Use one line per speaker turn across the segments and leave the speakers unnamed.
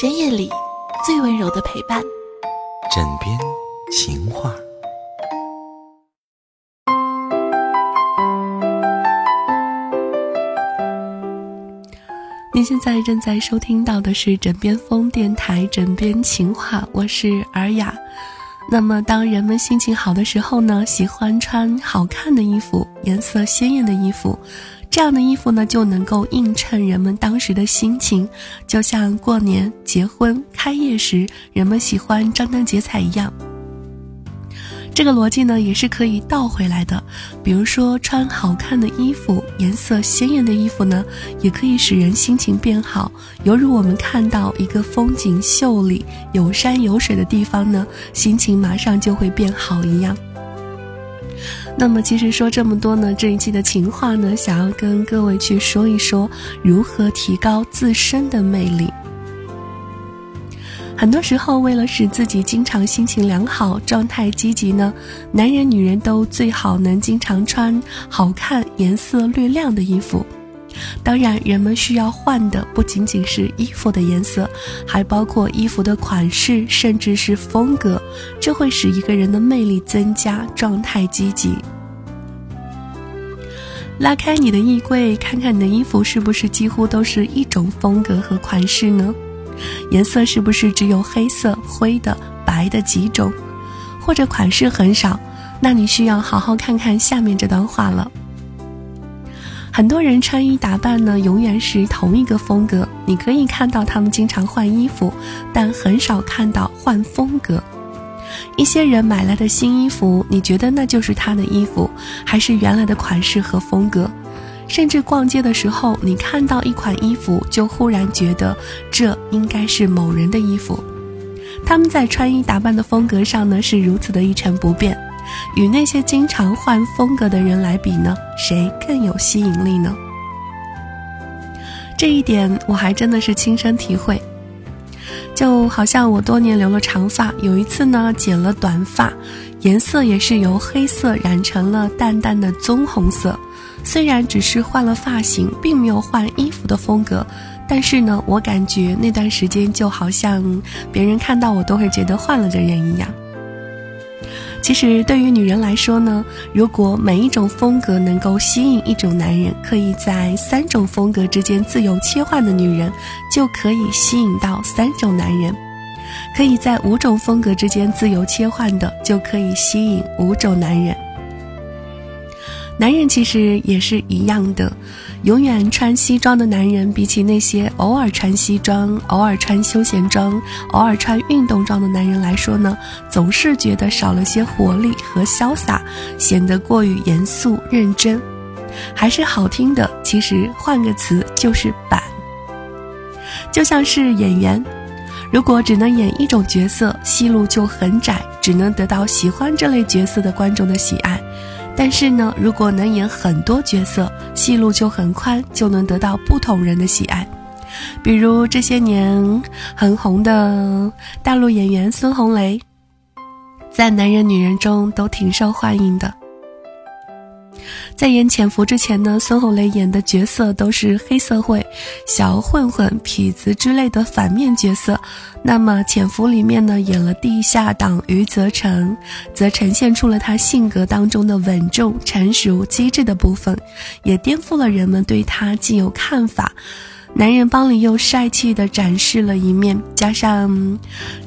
深夜里最温柔的陪伴，
枕边情话。
您现在正在收听到的是枕边风电台《枕边情话》，我是尔雅。那么，当人们心情好的时候呢，喜欢穿好看的衣服，颜色鲜艳的衣服。这样的衣服呢，就能够映衬人们当时的心情，就像过年、结婚、开业时人们喜欢张灯结彩一样。这个逻辑呢，也是可以倒回来的。比如说，穿好看的衣服、颜色鲜艳的衣服呢，也可以使人心情变好，犹如我们看到一个风景秀丽、有山有水的地方呢，心情马上就会变好一样。那么，其实说这么多呢，这一期的情话呢，想要跟各位去说一说如何提高自身的魅力。很多时候，为了使自己经常心情良好、状态积极呢，男人、女人都最好能经常穿好看、颜色略亮的衣服。当然，人们需要换的不仅仅是衣服的颜色，还包括衣服的款式，甚至是风格。这会使一个人的魅力增加，状态积极。拉开你的衣柜，看看你的衣服是不是几乎都是一种风格和款式呢？颜色是不是只有黑色、灰的、白的几种，或者款式很少？那你需要好好看看下面这段话了。很多人穿衣打扮呢，永远是同一个风格。你可以看到他们经常换衣服，但很少看到换风格。一些人买来的新衣服，你觉得那就是他的衣服，还是原来的款式和风格？甚至逛街的时候，你看到一款衣服，就忽然觉得这应该是某人的衣服。他们在穿衣打扮的风格上呢，是如此的一成不变。与那些经常换风格的人来比呢，谁更有吸引力呢？这一点我还真的是亲身体会。就好像我多年留了长发，有一次呢剪了短发，颜色也是由黑色染成了淡淡的棕红色。虽然只是换了发型，并没有换衣服的风格，但是呢，我感觉那段时间就好像别人看到我都会觉得换了个人一样。其实，对于女人来说呢，如果每一种风格能够吸引一种男人，可以在三种风格之间自由切换的女人，就可以吸引到三种男人；可以在五种风格之间自由切换的，就可以吸引五种男人。男人其实也是一样的。永远穿西装的男人，比起那些偶尔穿西装、偶尔穿休闲装、偶尔穿运动装的男人来说呢，总是觉得少了些活力和潇洒，显得过于严肃认真。还是好听的，其实换个词就是板。就像是演员，如果只能演一种角色，戏路就很窄，只能得到喜欢这类角色的观众的喜爱。但是呢，如果能演很多角色，戏路就很宽，就能得到不同人的喜爱。比如这些年很红的大陆演员孙红雷，在男人女人中都挺受欢迎的。在演《潜伏》之前呢，孙红雷演的角色都是黑社会、小混混、痞子之类的反面角色。那么，《潜伏》里面呢，演了地下党余则成，则呈现出了他性格当中的稳重、成熟、机智的部分，也颠覆了人们对他既有看法。男人帮里又帅气的展示了一面，加上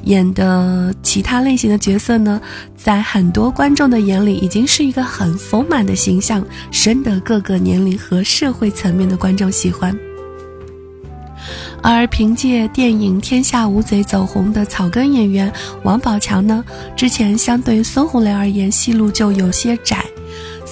演的其他类型的角色呢，在很多观众的眼里已经是一个很丰满的形象，深得各个年龄和社会层面的观众喜欢。而凭借电影《天下无贼》走红的草根演员王宝强呢，之前相对孙红雷而言，戏路就有些窄。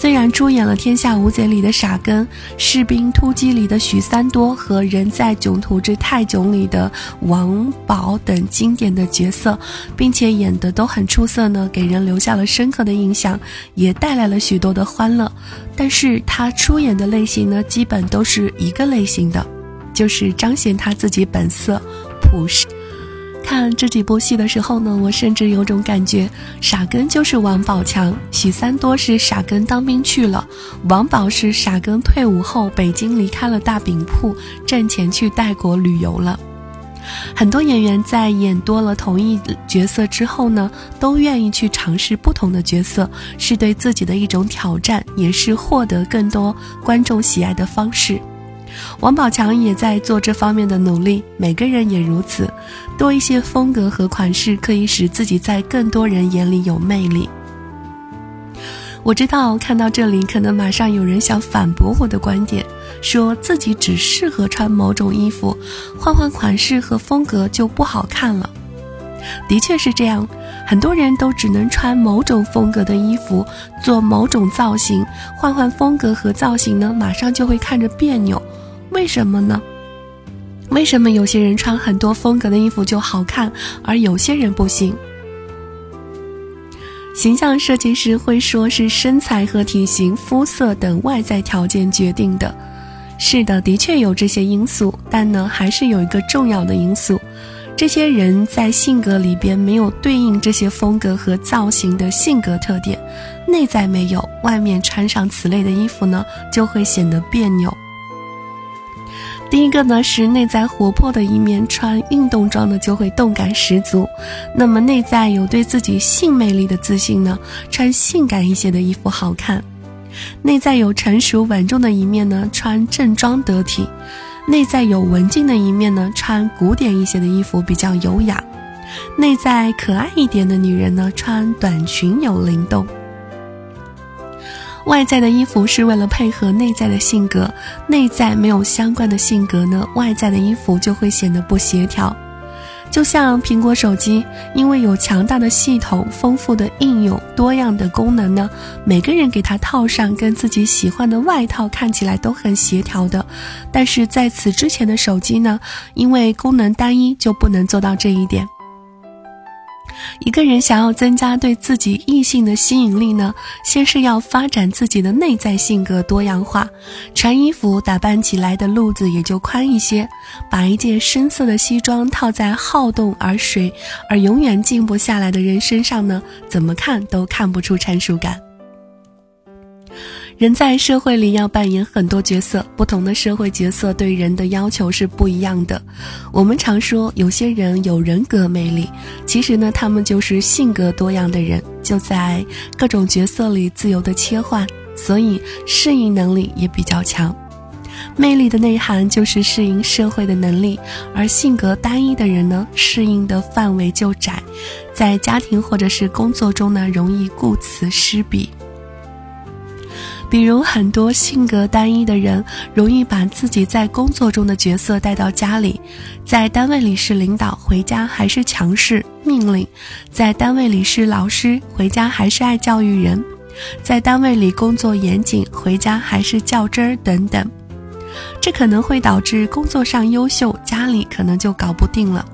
虽然出演了《天下无贼》里的傻根，《士兵突击》里的许三多和《人在囧途之泰囧》里的王宝等经典的角色，并且演得都很出色呢，给人留下了深刻的印象，也带来了许多的欢乐。但是他出演的类型呢，基本都是一个类型的，就是彰显他自己本色，朴实。看这几部戏的时候呢，我甚至有种感觉，傻根就是王宝强，许三多是傻根当兵去了，王宝是傻根退伍后北京离开了大饼铺，挣钱去泰国旅游了。很多演员在演多了同一角色之后呢，都愿意去尝试不同的角色，是对自己的一种挑战，也是获得更多观众喜爱的方式。王宝强也在做这方面的努力，每个人也如此，多一些风格和款式，可以使自己在更多人眼里有魅力。我知道看到这里，可能马上有人想反驳我的观点，说自己只适合穿某种衣服，换换款式和风格就不好看了。的确是这样，很多人都只能穿某种风格的衣服，做某种造型，换换风格和造型呢，马上就会看着别扭。为什么呢？为什么有些人穿很多风格的衣服就好看，而有些人不行？形象设计师会说是身材和体型、肤色等外在条件决定的。是的，的确有这些因素，但呢，还是有一个重要的因素：这些人在性格里边没有对应这些风格和造型的性格特点，内在没有，外面穿上此类的衣服呢，就会显得别扭。第一个呢是内在活泼的一面，穿运动装的就会动感十足；那么内在有对自己性魅力的自信呢，穿性感一些的衣服好看；内在有成熟稳重的一面呢，穿正装得体；内在有文静的一面呢，穿古典一些的衣服比较优雅；内在可爱一点的女人呢，穿短裙有灵动。外在的衣服是为了配合内在的性格，内在没有相关的性格呢，外在的衣服就会显得不协调。就像苹果手机，因为有强大的系统、丰富的应用、多样的功能呢，每个人给它套上跟自己喜欢的外套，看起来都很协调的。但是在此之前的手机呢，因为功能单一，就不能做到这一点。一个人想要增加对自己异性的吸引力呢，先是要发展自己的内在性格多样化，穿衣服打扮起来的路子也就宽一些。把一件深色的西装套在好动而水而永远静不下来的人身上呢，怎么看都看不出成熟感。人在社会里要扮演很多角色，不同的社会角色对人的要求是不一样的。我们常说有些人有人格魅力，其实呢，他们就是性格多样的人，就在各种角色里自由的切换，所以适应能力也比较强。魅力的内涵就是适应社会的能力，而性格单一的人呢，适应的范围就窄，在家庭或者是工作中呢，容易顾此失彼。比如很多性格单一的人，容易把自己在工作中的角色带到家里，在单位里是领导，回家还是强势命令；在单位里是老师，回家还是爱教育人；在单位里工作严谨，回家还是较真儿等等。这可能会导致工作上优秀，家里可能就搞不定了。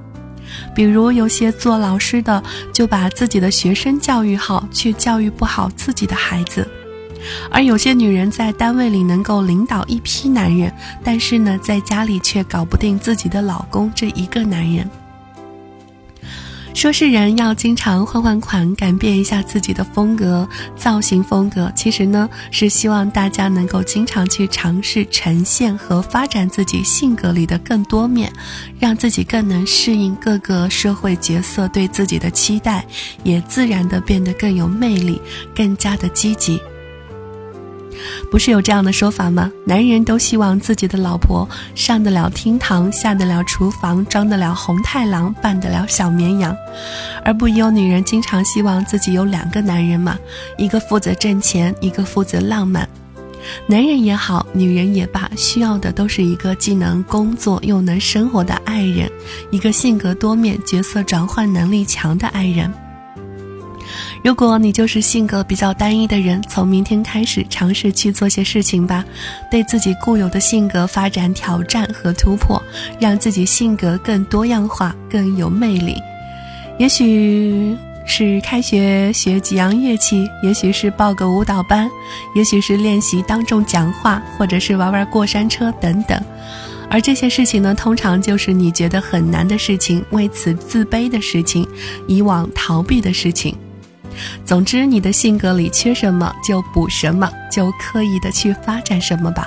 比如有些做老师的，就把自己的学生教育好，却教育不好自己的孩子。而有些女人在单位里能够领导一批男人，但是呢，在家里却搞不定自己的老公这一个男人。说是人要经常换换款，改变一下自己的风格、造型风格，其实呢，是希望大家能够经常去尝试呈现和发展自己性格里的更多面，让自己更能适应各个社会角色对自己的期待，也自然的变得更有魅力，更加的积极。不是有这样的说法吗？男人都希望自己的老婆上得了厅堂，下得了厨房，装得了红太狼，扮得了小绵羊，而不有女人经常希望自己有两个男人吗？一个负责挣钱，一个负责浪漫。男人也好，女人也罢，需要的都是一个既能工作又能生活的爱人，一个性格多面、角色转换能力强的爱人。如果你就是性格比较单一的人，从明天开始尝试去做些事情吧，对自己固有的性格发展挑战和突破，让自己性格更多样化、更有魅力。也许是开学学几样乐器，也许是报个舞蹈班，也许是练习当众讲话，或者是玩玩过山车等等。而这些事情呢，通常就是你觉得很难的事情，为此自卑的事情，以往逃避的事情。总之，你的性格里缺什么就补什么，就刻意的去发展什么吧。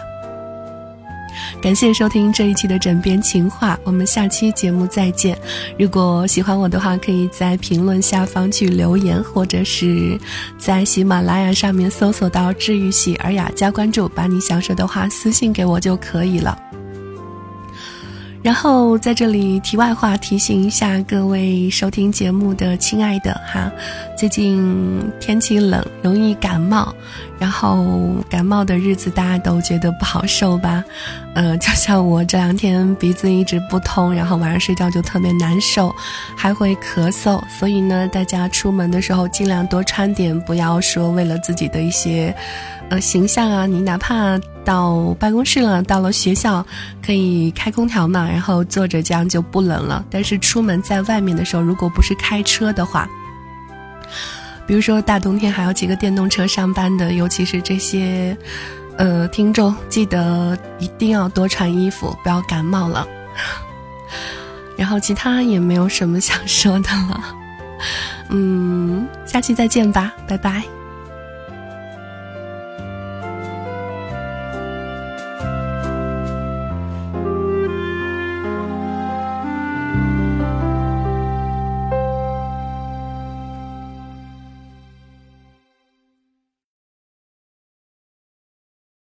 感谢收听这一期的枕边情话，我们下期节目再见。如果喜欢我的话，可以在评论下方去留言，或者是在喜马拉雅上面搜索到“治愈喜尔雅”加关注，把你想说的话私信给我就可以了。然后在这里题外话提醒一下各位收听节目的亲爱的哈，最近天气冷，容易感冒，然后感冒的日子大家都觉得不好受吧？呃，就像我这两天鼻子一直不通，然后晚上睡觉就特别难受，还会咳嗽，所以呢，大家出门的时候尽量多穿点，不要说为了自己的一些。呃，形象啊，你哪怕到办公室了，到了学校，可以开空调嘛，然后坐着这样就不冷了。但是出门在外面的时候，如果不是开车的话，比如说大冬天还要骑个电动车上班的，尤其是这些，呃，听众，记得一定要多穿衣服，不要感冒了。然后其他也没有什么想说的了，嗯，下期再见吧，拜拜。